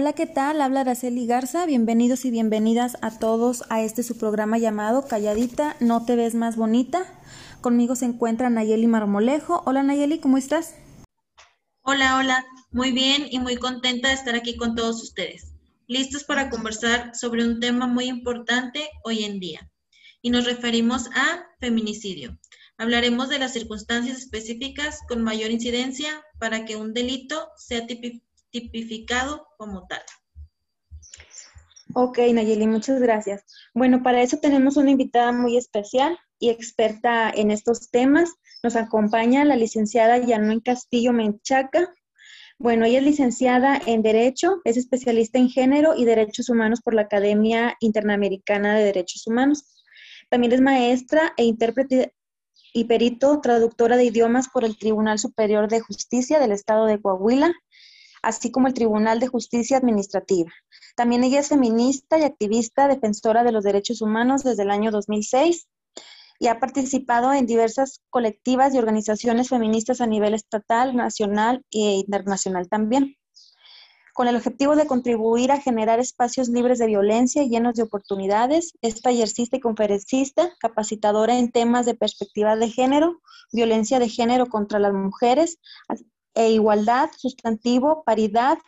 Hola, ¿qué tal? Habla Araceli Garza. Bienvenidos y bienvenidas a todos a este su programa llamado Calladita, no te ves más bonita. Conmigo se encuentra Nayeli Marmolejo. Hola Nayeli, ¿cómo estás? Hola, hola. Muy bien y muy contenta de estar aquí con todos ustedes. Listos para conversar sobre un tema muy importante hoy en día. Y nos referimos a feminicidio. Hablaremos de las circunstancias específicas con mayor incidencia para que un delito sea tipificado tipificado como tal. Ok, Nayeli, muchas gracias. Bueno, para eso tenemos una invitada muy especial y experta en estos temas. Nos acompaña la licenciada Yanuen Castillo Menchaca. Bueno, ella es licenciada en Derecho, es especialista en Género y Derechos Humanos por la Academia Interamericana de Derechos Humanos. También es maestra e intérprete y perito traductora de idiomas por el Tribunal Superior de Justicia del Estado de Coahuila así como el Tribunal de Justicia Administrativa. También ella es feminista y activista defensora de los derechos humanos desde el año 2006 y ha participado en diversas colectivas y organizaciones feministas a nivel estatal, nacional e internacional también, con el objetivo de contribuir a generar espacios libres de violencia y llenos de oportunidades. Es tallercista y conferencista, capacitadora en temas de perspectiva de género, violencia de género contra las mujeres, e igualdad, sustantivo, paridad,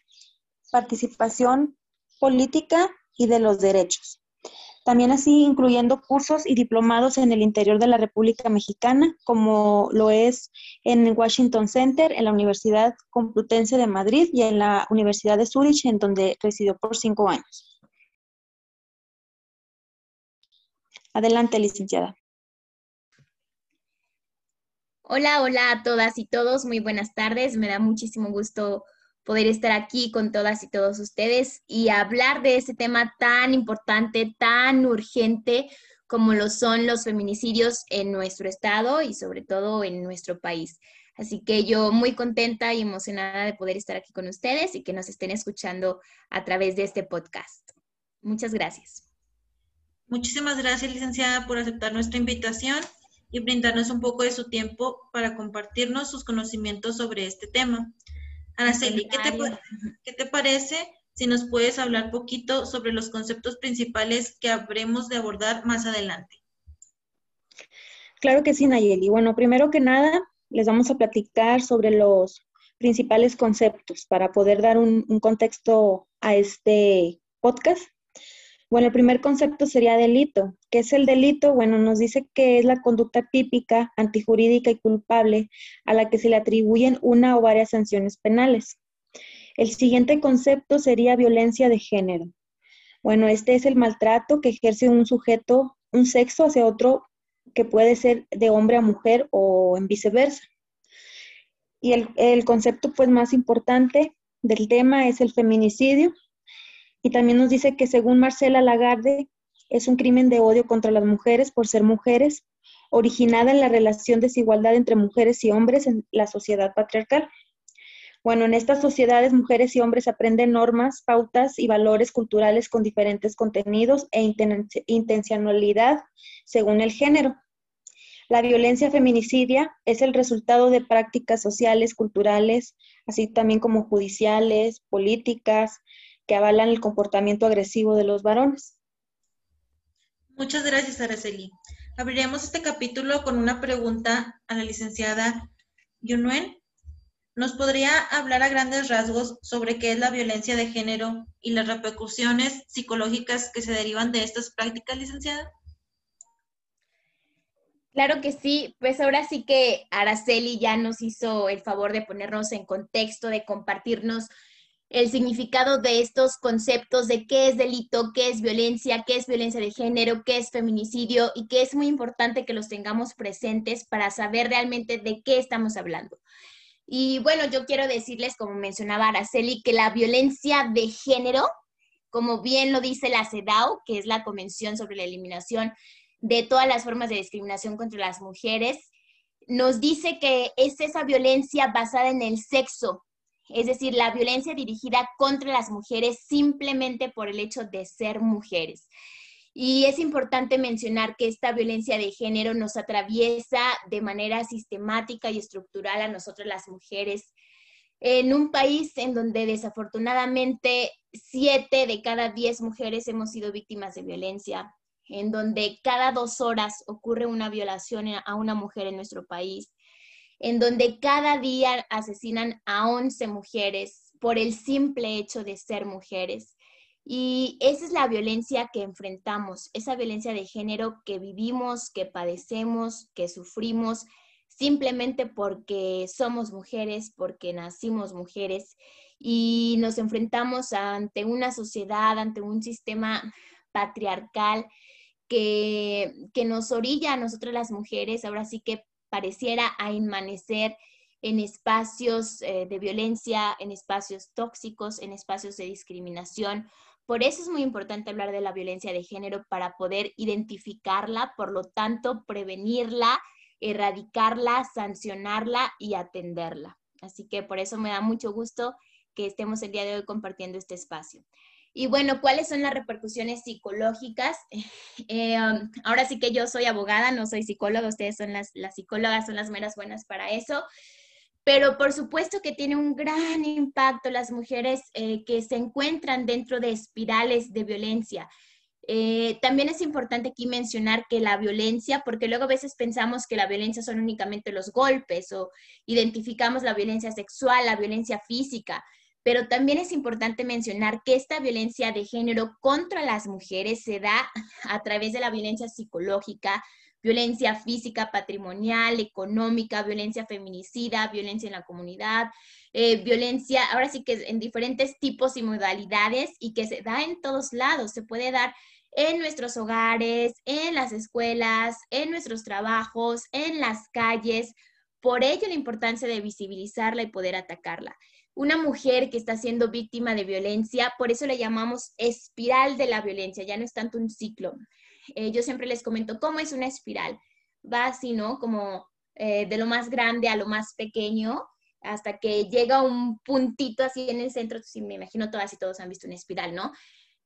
participación política y de los derechos. También así incluyendo cursos y diplomados en el interior de la República Mexicana, como lo es en Washington Center, en la Universidad Complutense de Madrid y en la Universidad de Zurich, en donde residió por cinco años. Adelante, licenciada. Hola, hola a todas y todos, muy buenas tardes. Me da muchísimo gusto poder estar aquí con todas y todos ustedes y hablar de ese tema tan importante, tan urgente como lo son los feminicidios en nuestro estado y sobre todo en nuestro país. Así que yo muy contenta y emocionada de poder estar aquí con ustedes y que nos estén escuchando a través de este podcast. Muchas gracias. Muchísimas gracias, licenciada, por aceptar nuestra invitación y brindarnos un poco de su tiempo para compartirnos sus conocimientos sobre este tema. Araceli, ¿qué te, ¿qué te parece si nos puedes hablar poquito sobre los conceptos principales que habremos de abordar más adelante? Claro que sí, Nayeli. Bueno, primero que nada, les vamos a platicar sobre los principales conceptos para poder dar un, un contexto a este podcast. Bueno, el primer concepto sería delito. ¿Qué es el delito? Bueno, nos dice que es la conducta típica, antijurídica y culpable a la que se le atribuyen una o varias sanciones penales. El siguiente concepto sería violencia de género. Bueno, este es el maltrato que ejerce un sujeto, un sexo hacia otro que puede ser de hombre a mujer o en viceversa. Y el, el concepto pues más importante del tema es el feminicidio, y también nos dice que según Marcela Lagarde, es un crimen de odio contra las mujeres por ser mujeres, originada en la relación desigualdad entre mujeres y hombres en la sociedad patriarcal. Bueno, en estas sociedades mujeres y hombres aprenden normas, pautas y valores culturales con diferentes contenidos e intencionalidad según el género. La violencia feminicidia es el resultado de prácticas sociales, culturales, así también como judiciales, políticas, que avalan el comportamiento agresivo de los varones. Muchas gracias, Araceli. Abriremos este capítulo con una pregunta a la licenciada Yunuen. ¿Nos podría hablar a grandes rasgos sobre qué es la violencia de género y las repercusiones psicológicas que se derivan de estas prácticas, licenciada? Claro que sí, pues ahora sí que Araceli ya nos hizo el favor de ponernos en contexto, de compartirnos el significado de estos conceptos de qué es delito, qué es violencia, qué es violencia de género, qué es feminicidio y que es muy importante que los tengamos presentes para saber realmente de qué estamos hablando. Y bueno, yo quiero decirles, como mencionaba Araceli, que la violencia de género, como bien lo dice la CEDAW, que es la Convención sobre la Eliminación de todas las formas de discriminación contra las mujeres, nos dice que es esa violencia basada en el sexo, es decir, la violencia dirigida contra las mujeres simplemente por el hecho de ser mujeres. Y es importante mencionar que esta violencia de género nos atraviesa de manera sistemática y estructural a nosotros las mujeres en un país en donde desafortunadamente siete de cada diez mujeres hemos sido víctimas de violencia, en donde cada dos horas ocurre una violación a una mujer en nuestro país, en donde cada día asesinan a 11 mujeres por el simple hecho de ser mujeres. Y esa es la violencia que enfrentamos, esa violencia de género que vivimos, que padecemos, que sufrimos simplemente porque somos mujeres, porque nacimos mujeres y nos enfrentamos ante una sociedad, ante un sistema patriarcal que, que nos orilla a nosotras las mujeres, ahora sí que pareciera a inmanecer en espacios eh, de violencia, en espacios tóxicos, en espacios de discriminación. Por eso es muy importante hablar de la violencia de género para poder identificarla, por lo tanto, prevenirla erradicarla, sancionarla y atenderla. Así que por eso me da mucho gusto que estemos el día de hoy compartiendo este espacio. Y bueno, ¿cuáles son las repercusiones psicológicas? Eh, um, ahora sí que yo soy abogada, no soy psicóloga, ustedes son las, psicólogas, son las meras buenas para eso, pero por supuesto que tiene un gran impacto las mujeres eh, que se encuentran dentro de espirales de violencia. Eh, también es importante aquí mencionar que la violencia, porque luego a veces pensamos que la violencia son únicamente los golpes o identificamos la violencia sexual, la violencia física, pero también es importante mencionar que esta violencia de género contra las mujeres se da a través de la violencia psicológica, violencia física, patrimonial, económica, violencia feminicida, violencia en la comunidad, eh, violencia, ahora sí que en diferentes tipos y modalidades y que se da en todos lados, se puede dar en nuestros hogares, en las escuelas, en nuestros trabajos, en las calles. Por ello la importancia de visibilizarla y poder atacarla. Una mujer que está siendo víctima de violencia, por eso le llamamos espiral de la violencia, ya no es tanto un ciclo. Eh, yo siempre les comento cómo es una espiral. Va así, ¿no? Como eh, de lo más grande a lo más pequeño, hasta que llega un puntito así en el centro, si me imagino todas y todos han visto una espiral, ¿no?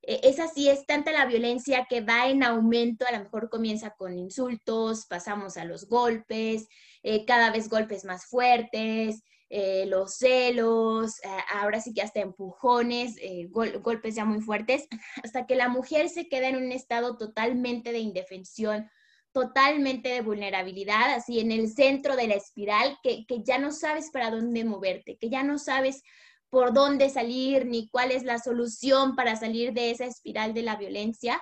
Eh, es así, es tanta la violencia que va en aumento, a lo mejor comienza con insultos, pasamos a los golpes, eh, cada vez golpes más fuertes, eh, los celos, ahora sí que hasta empujones, golpes ya muy fuertes, hasta que la mujer se queda en un estado totalmente de indefensión, totalmente de vulnerabilidad, así en el centro de la espiral, que, que ya no sabes para dónde moverte, que ya no sabes por dónde salir ni cuál es la solución para salir de esa espiral de la violencia,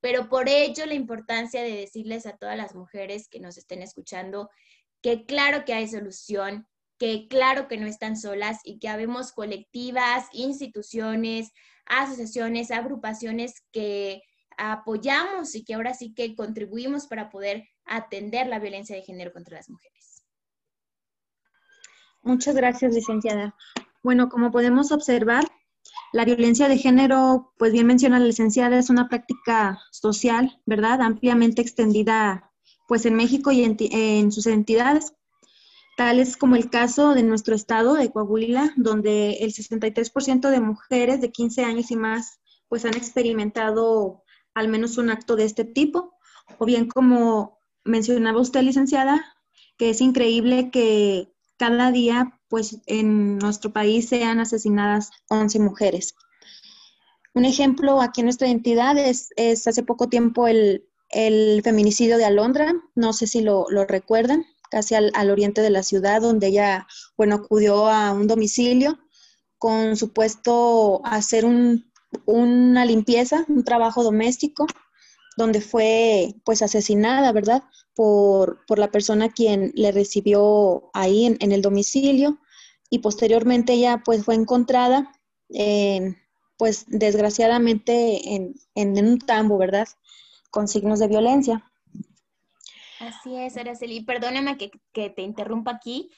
pero por ello la importancia de decirles a todas las mujeres que nos estén escuchando que claro que hay solución, que claro que no están solas y que habemos colectivas, instituciones, asociaciones, agrupaciones que apoyamos y que ahora sí que contribuimos para poder atender la violencia de género contra las mujeres. Muchas gracias, licenciada. Bueno, como podemos observar, la violencia de género, pues bien menciona la licenciada, es una práctica social, ¿verdad? Ampliamente extendida, pues en México y en, sus entidades, tales como el caso de nuestro estado de Coahuila, donde el 63% de mujeres de 15 años y más, pues han experimentado al menos un acto de este tipo, o bien como mencionaba usted, licenciada, que es increíble que cada día pues en nuestro país sean asesinadas 11 mujeres. Un ejemplo aquí en nuestra entidad es, hace poco tiempo el, feminicidio de Alondra, no sé si lo, recuerdan, casi al, oriente de la ciudad, donde ella, bueno, acudió a un domicilio con supuesto hacer una limpieza, un trabajo doméstico, donde fue pues asesinada, ¿verdad? Por, la persona quien le recibió ahí en, el domicilio y posteriormente ella pues fue encontrada pues desgraciadamente en, en, un tambo, ¿verdad? Con signos de violencia. Así es, Araceli. Perdóname que, que te interrumpa aquí,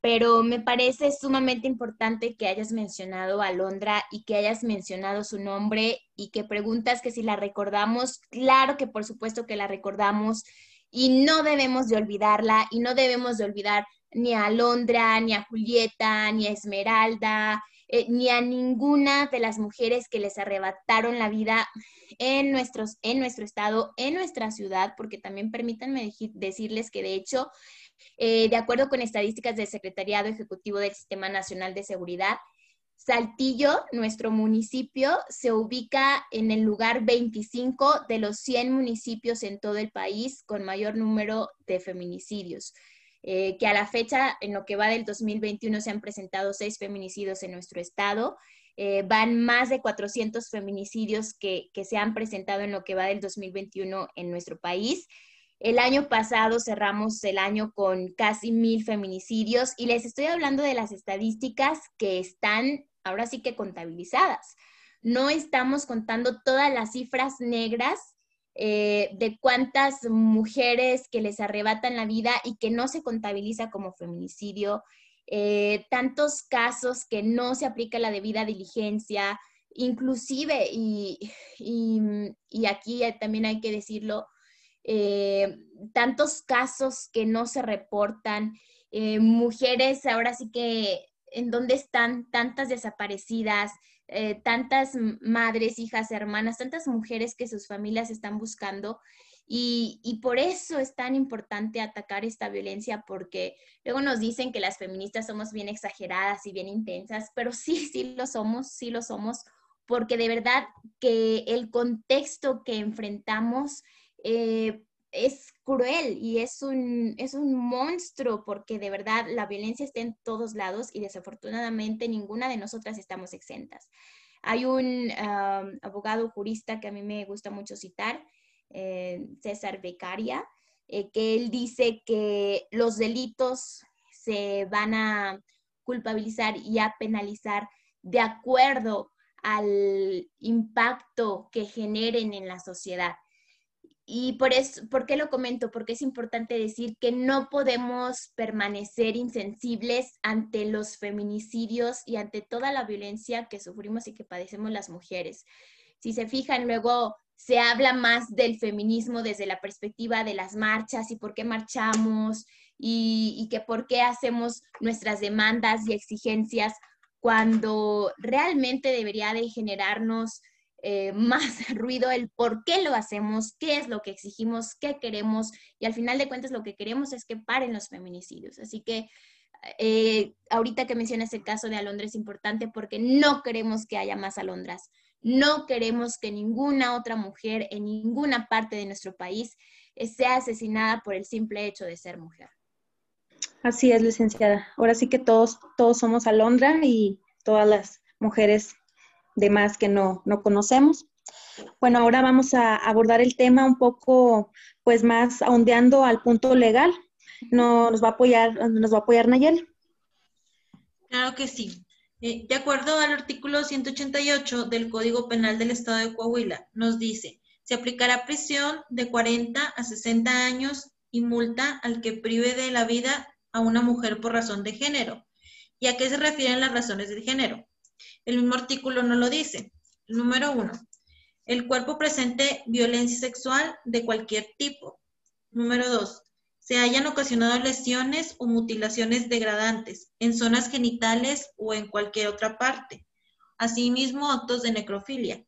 pero me parece sumamente importante que hayas mencionado a Londra y que hayas mencionado su nombre y que preguntas que si la recordamos, claro que por supuesto que la recordamos y no debemos de olvidarla y no debemos de olvidar ni a Londra, ni a Julieta, ni a Esmeralda, eh, ni a ninguna de las mujeres que les arrebataron la vida en, nuestros, en nuestro estado, en nuestra ciudad, porque también permítanme decirles que de hecho Eh, de acuerdo con estadísticas del Secretariado Ejecutivo del Sistema Nacional de Seguridad, Saltillo, nuestro municipio, se ubica en el lugar 25 de los 100 municipios en todo el país con mayor número de feminicidios. Eh, que a la fecha, en lo que va del 2021, se han presentado seis feminicidios en nuestro estado. Eh, van más de 400 feminicidios que, que se han presentado en lo que va del 2021 en nuestro país. El año pasado cerramos el año con casi mil feminicidios y les estoy hablando de las estadísticas que están ahora sí que contabilizadas. No estamos contando todas las cifras negras eh, de cuántas mujeres que les arrebatan la vida y que no se contabiliza como feminicidio, eh, tantos casos que no se aplica la debida diligencia, inclusive, y, aquí también hay que decirlo, eh, tantos casos que no se reportan, mujeres ahora sí que en dónde están tantas desaparecidas, eh, tantas madres, hijas, hermanas, tantas mujeres que sus familias están buscando. Y, por eso es tan importante atacar esta violencia, porque luego nos dicen que las feministas somos bien exageradas y bien intensas, pero sí, sí lo somos, sí lo somos, porque de verdad que el contexto que enfrentamos eh, es cruel y es un, es un monstruo porque de verdad la violencia está en todos lados y desafortunadamente ninguna de nosotras estamos exentas. Hay un abogado jurista que a mí me gusta mucho citar, eh, César Becaria, eh, que él dice que los delitos se van a culpabilizar y a penalizar de acuerdo al impacto que generen en la sociedad. Y por eso, ¿por qué lo comento? Porque es importante decir que no podemos permanecer insensibles ante los feminicidios y ante toda la violencia que sufrimos y que padecemos las mujeres. Si se fijan, luego se habla más del feminismo desde la perspectiva de las marchas y por qué marchamos y, que por qué hacemos nuestras demandas y exigencias cuando realmente debería de generarnos eh, más ruido el por qué lo hacemos, qué es lo que exigimos, qué queremos y al final de cuentas lo que queremos es que paren los feminicidios. Así que eh, ahorita que mencionas el caso de Alondra es importante porque no queremos que haya más Alondras. No queremos que ninguna otra mujer en ninguna parte de nuestro país sea asesinada por el simple hecho de ser mujer. Así es, licenciada. Ahora sí que todos, todos somos Alondra y todas las mujeres de más que no, no conocemos. Bueno, ahora vamos a abordar el tema un poco, pues más ahondeando al punto legal. Nos va a apoyar, nos va a apoyar Nayel. Claro que sí. De acuerdo al artículo 188 del Código Penal del Estado de Coahuila, nos dice, se aplicará prisión de 40 a 60 años y multa al que prive de la vida a una mujer por razón de género. ¿Y a qué se refieren las razones de género? El mismo artículo no lo dice. Número uno, el cuerpo presente violencia sexual de cualquier tipo. Número dos, se hayan ocasionado lesiones o mutilaciones degradantes en zonas genitales o en cualquier otra parte. Asimismo, actos de necrofilia.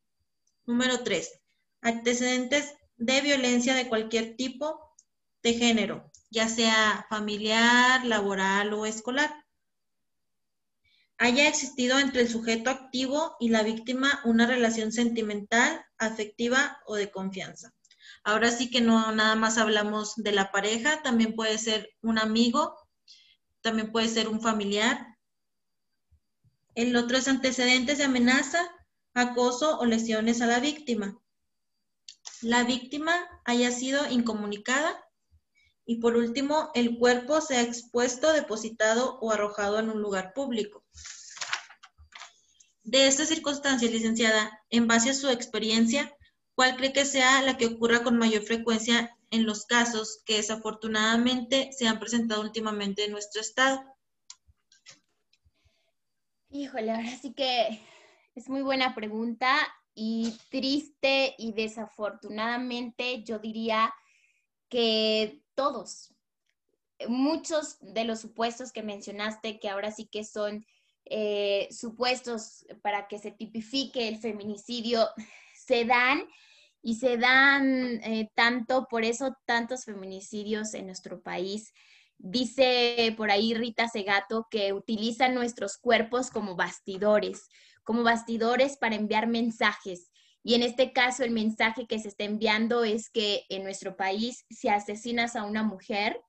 Número tres, antecedentes de violencia de cualquier tipo de género, ya sea familiar, laboral o escolar haya existido entre el sujeto activo y la víctima una relación sentimental, afectiva o de confianza. Ahora sí que no nada más hablamos de la pareja, también puede ser un amigo, también puede ser un familiar. El otro es antecedentes de amenaza, acoso o lesiones a la víctima. La víctima haya sido incomunicada. Y por último, el cuerpo sea expuesto, depositado o arrojado en un lugar público. De esta circunstancia, licenciada, en base a su experiencia, ¿cuál cree que sea la que ocurra con mayor frecuencia en los casos que desafortunadamente se han presentado últimamente en nuestro estado? Híjole, ahora sí que es muy buena pregunta y triste y desafortunadamente yo diría que todos, muchos de los supuestos que mencionaste que ahora sí que son eh, supuestos para que se tipifique el feminicidio se dan y se dan eh, tanto, por eso tantos feminicidios en nuestro país. Dice por ahí Rita Segato que utilizan nuestros cuerpos como bastidores, como bastidores para enviar mensajes. Y en este caso el mensaje que se está enviando es que en nuestro país si asesinas a una mujer,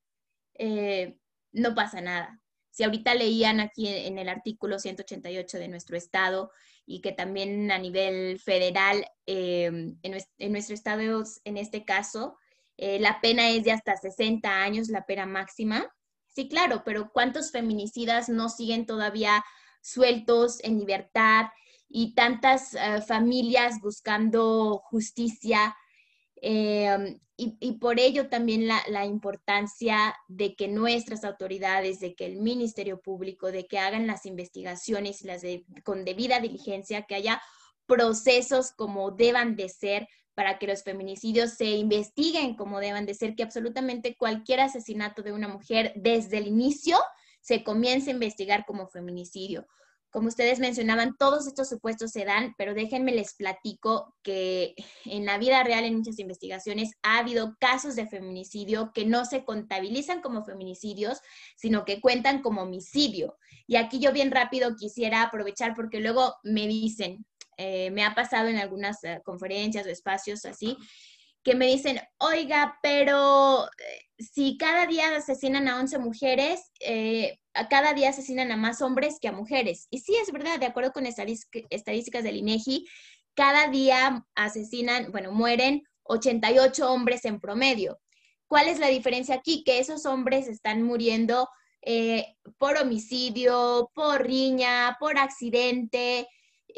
eh, no pasa nada. Si ahorita leían aquí en el artículo 188 de nuestro estado y que también a nivel federal, eh, en, nuestro estado, en este caso, eh, la pena es de hasta 60 años, la pena máxima. Sí, claro, pero ¿cuántos feminicidas no siguen todavía sueltos en libertad y tantas eh, familias buscando justicia? Eh, y, por ello también la, importancia de que nuestras autoridades, de que el Ministerio Público, de que hagan las investigaciones las con debida diligencia, que haya procesos como deban de ser para que los feminicidios se investiguen como deban de ser, que absolutamente cualquier asesinato de una mujer desde el inicio se comience a investigar como feminicidio. Como ustedes mencionaban, todos estos supuestos se dan, pero déjenme les platico que en la vida real, en muchas investigaciones, ha habido casos de feminicidio que no se contabilizan como feminicidios, sino que cuentan como homicidio. Y aquí yo bien rápido quisiera aprovechar porque luego me dicen, eh, me ha pasado en algunas eh, conferencias o espacios así, que me dicen, oiga, pero eh, si cada día asesinan a 11 mujeres, a cada día asesinan a más hombres que a mujeres. Y sí, es verdad, de acuerdo con estadísticas del INEGI, cada día asesinan, bueno, mueren 88 hombres en promedio. ¿Cuál es la diferencia aquí? Que esos hombres están muriendo por homicidio, por riña, por accidente,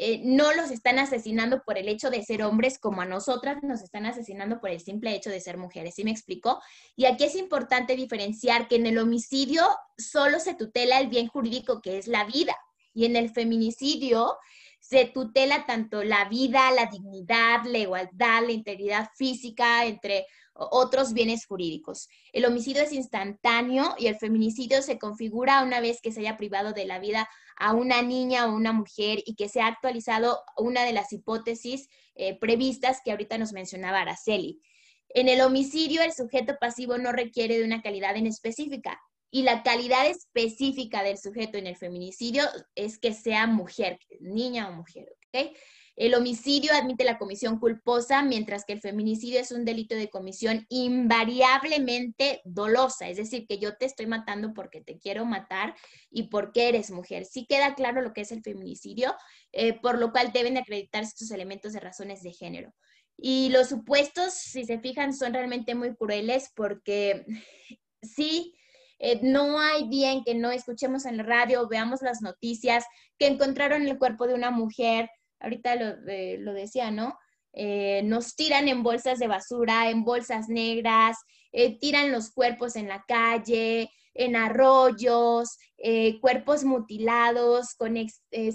eh, no los están asesinando por el hecho de ser hombres como a nosotras nos están asesinando por el simple hecho de ser mujeres. ¿Sí me explico? Y aquí es importante diferenciar que en el homicidio solo se tutela el bien jurídico que es la vida y en el feminicidio se tutela tanto la vida, la dignidad, la igualdad, la integridad física, entre otros bienes jurídicos. El homicidio es instantáneo y el feminicidio se configura una vez que se haya privado de la vida a una niña o una mujer y que se ha actualizado una de las hipótesis eh, previstas que ahorita nos mencionaba Araceli. En el homicidio, el sujeto pasivo no requiere de una calidad en específica y la calidad específica del sujeto en el feminicidio es que sea mujer, niña o mujer. ¿ok? El homicidio admite la comisión culposa, mientras que el feminicidio es un delito de comisión invariablemente dolosa, es decir, que yo te estoy matando porque te quiero matar y porque eres mujer. Sí queda claro lo que es el feminicidio, eh, por lo cual deben acreditarse estos elementos de razones de género. Y los supuestos, si se fijan, son realmente muy crueles porque sí, eh, no hay bien que no escuchemos en la radio, veamos las noticias, que encontraron el cuerpo de una mujer, ahorita lo, decía, ¿no? Eh, nos tiran en bolsas de basura, en bolsas negras, eh, tiran los cuerpos en la calle, en arroyos, eh, cuerpos mutilados con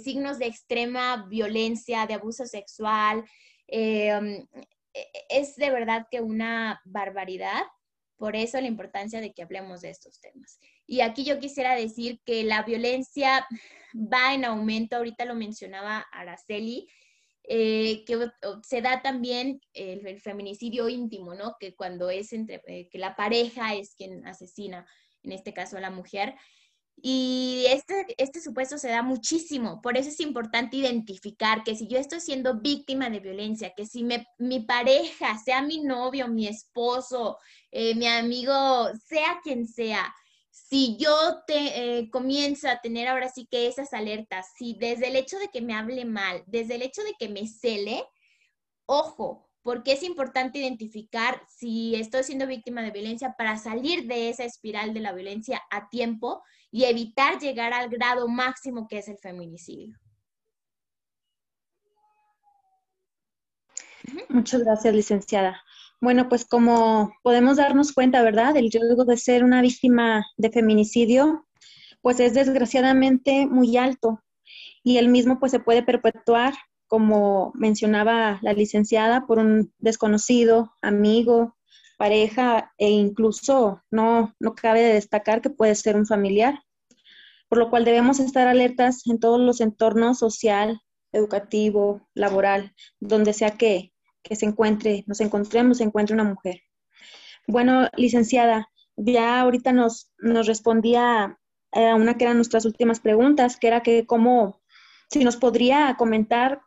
signos de extrema violencia, de abuso sexual. Um, e, es de verdad que una barbaridad. Por eso la importancia de que hablemos de estos temas. Y aquí yo quisiera decir que la violencia va en aumento, ahorita lo mencionaba Araceli, eh, que se da también el, feminicidio íntimo, ¿no? Que cuando es entre, eh, que la pareja es quien asesina, en este caso a la mujer. Y este, este supuesto se da muchísimo, por eso es importante identificar que si yo estoy siendo víctima de violencia, que si mi pareja, sea mi novio, mi esposo, eh, mi amigo, sea quien sea, si yo te eh, comienzo a tener ahora sí que esas alertas, si desde el hecho de que me hable mal, desde el hecho de que me cele, ojo, porque es importante identificar si estoy siendo víctima de violencia para salir de esa espiral de la violencia a tiempo y evitar llegar al grado máximo que es el feminicidio. Muchas gracias, licenciada. Bueno, pues como podemos darnos cuenta, ¿verdad? El riesgo de ser una víctima de feminicidio, pues es desgraciadamente muy alto y el mismo pues se puede perpetuar, como mencionaba la licenciada, por un desconocido, amigo, pareja e incluso no, no cabe destacar que puede ser un familiar, por lo cual debemos estar alertas en todos los entornos social, educativo, laboral, donde sea que, que se encuentre, nos encontremos, se encuentre una mujer. Bueno, licenciada, ya ahorita nos, nos respondía a una que eran nuestras últimas preguntas, que era que cómo, si nos podría comentar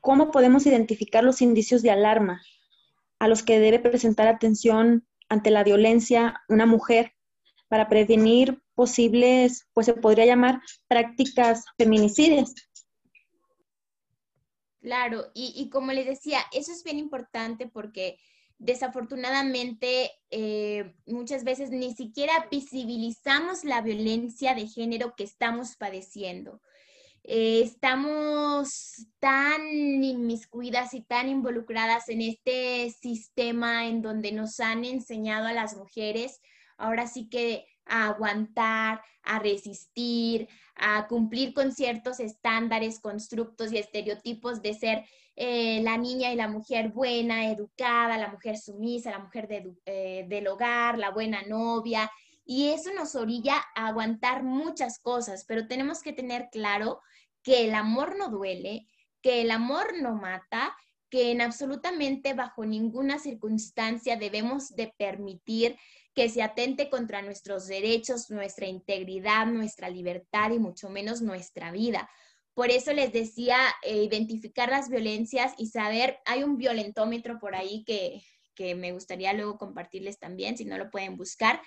cómo podemos identificar los indicios de alarma a los que debe presentar atención ante la violencia una mujer para prevenir posibles, pues se podría llamar prácticas feminicidias. Claro, y, como les decía, eso es bien importante porque desafortunadamente eh, muchas veces ni siquiera visibilizamos la violencia de género que estamos padeciendo. Eh, estamos tan inmiscuidas y tan involucradas en este sistema en donde nos han enseñado a las mujeres, ahora sí que a aguantar, a resistir, a cumplir con ciertos estándares, constructos y estereotipos de ser eh, la niña y la mujer buena, educada, la mujer sumisa, la mujer eh, del hogar, la buena novia. Y eso nos orilla a aguantar muchas cosas, pero tenemos que tener claro que el amor no duele, que el amor no mata, que en absolutamente bajo ninguna circunstancia debemos de permitir que se atente contra nuestros derechos, nuestra integridad, nuestra libertad y mucho menos nuestra vida. Por eso les decía, eh, identificar las violencias y saber, hay un violentómetro por ahí que, que me gustaría luego compartirles también, si no lo pueden buscar,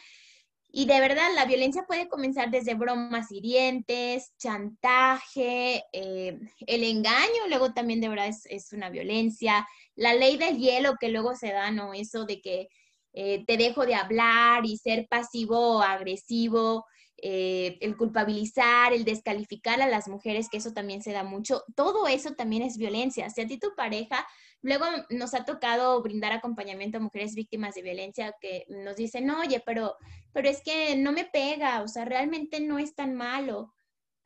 y de verdad, la violencia puede comenzar desde bromas hirientes, chantaje, eh, el engaño, luego también de verdad es, una violencia, la ley del hielo que luego se da, ¿no? Eso de que eh, te dejo de hablar y ser pasivo o agresivo, eh, el culpabilizar, el descalificar a las mujeres, que eso también se da mucho, todo eso también es violencia. Si a ti tu pareja Luego nos ha tocado brindar acompañamiento a mujeres víctimas de violencia que nos dicen, oye, pero, pero es que no me pega, o sea, realmente no es tan malo.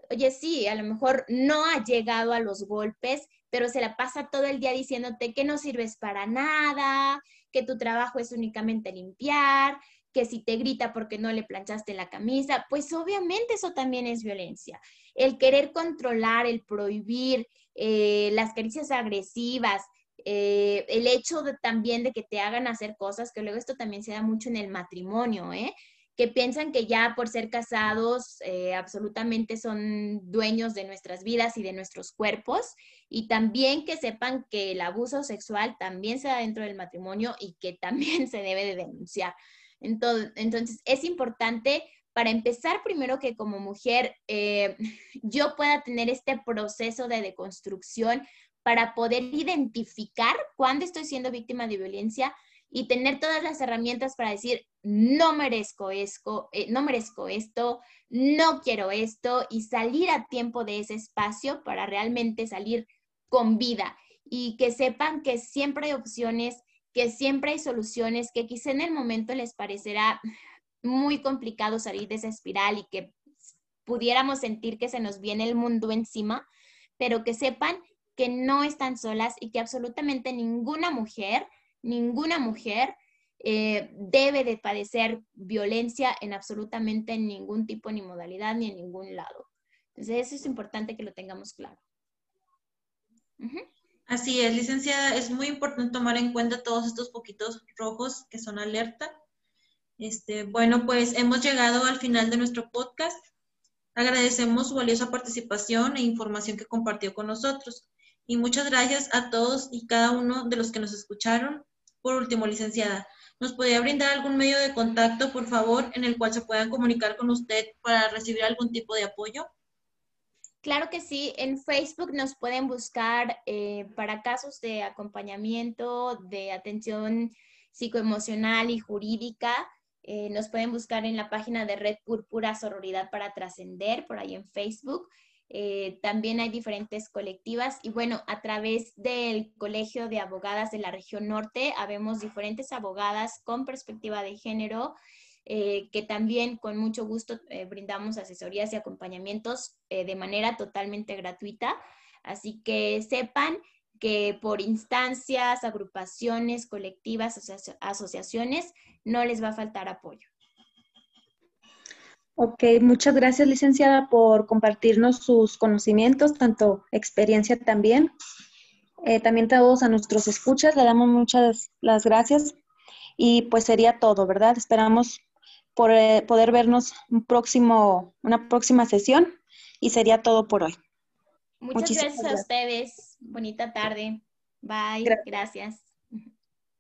Oye, sí, a lo mejor no ha llegado a los golpes, pero se la pasa todo el día diciéndote que no sirves para nada, que tu trabajo es únicamente limpiar, que si te grita porque no le planchaste la camisa, pues obviamente eso también es violencia. El querer controlar, el prohibir eh, las caricias agresivas, eh, el hecho de, también de que te hagan hacer cosas, que luego esto también se da mucho en el matrimonio, ¿eh? Que piensan que ya por ser casados eh, absolutamente son dueños de nuestras vidas y de nuestros cuerpos, y también que sepan que el abuso sexual también se da dentro del matrimonio y que también se debe de denunciar. Entonces, entonces es importante para empezar primero que como mujer yo pueda tener este proceso de deconstrucción para poder identificar cuándo estoy siendo víctima de violencia y tener todas las herramientas para decir, no merezco esto, eh, no merezco esto, no quiero esto y salir a tiempo de ese espacio para realmente salir con vida. Y que sepan que siempre hay opciones, que siempre hay soluciones, que quizá en el momento les parecerá muy complicado salir de esa espiral y que pudiéramos sentir que se nos viene el mundo encima, pero que sepan que no están solas y que absolutamente ninguna mujer, ninguna mujer eh, debe de padecer violencia en absolutamente ningún tipo ni modalidad ni en ningún lado. Entonces eso es importante que lo tengamos claro. Así es, licenciada, es muy importante tomar en cuenta todos estos poquitos rojos que son alerta. Este, bueno, pues hemos llegado al final de nuestro podcast. Agradecemos su valiosa participación e información que compartió con nosotros. Y muchas gracias a todos y cada uno de los que nos escucharon. Por último, licenciada, ¿nos podría brindar algún medio de contacto, por favor, en el cual se puedan comunicar con usted para recibir algún tipo de apoyo? Claro que sí, en Facebook nos pueden buscar eh, para casos de acompañamiento, de atención psicoemocional y jurídica. Eh, nos pueden buscar en la página de Red Púrpura Sororidad para Trascender, por ahí en Facebook. Eh, también hay diferentes colectivas y bueno, a través del Colegio de Abogadas de la región norte, habemos diferentes abogadas con perspectiva de género eh, que también con mucho gusto eh, brindamos asesorías y acompañamientos de manera totalmente gratuita. Así que sepan que por instancias, agrupaciones, colectivas, asociaciones, no les va a faltar apoyo. Ok, muchas gracias, licenciada, por compartirnos sus conocimientos, tanto experiencia también. Eh, también todos a nuestros escuchas le damos muchas las gracias y pues sería todo, ¿verdad? Esperamos por eh, poder vernos un próximo, una próxima sesión y sería todo por hoy. Muchas gracias, a ustedes. Bonita tarde. Bye. gracias.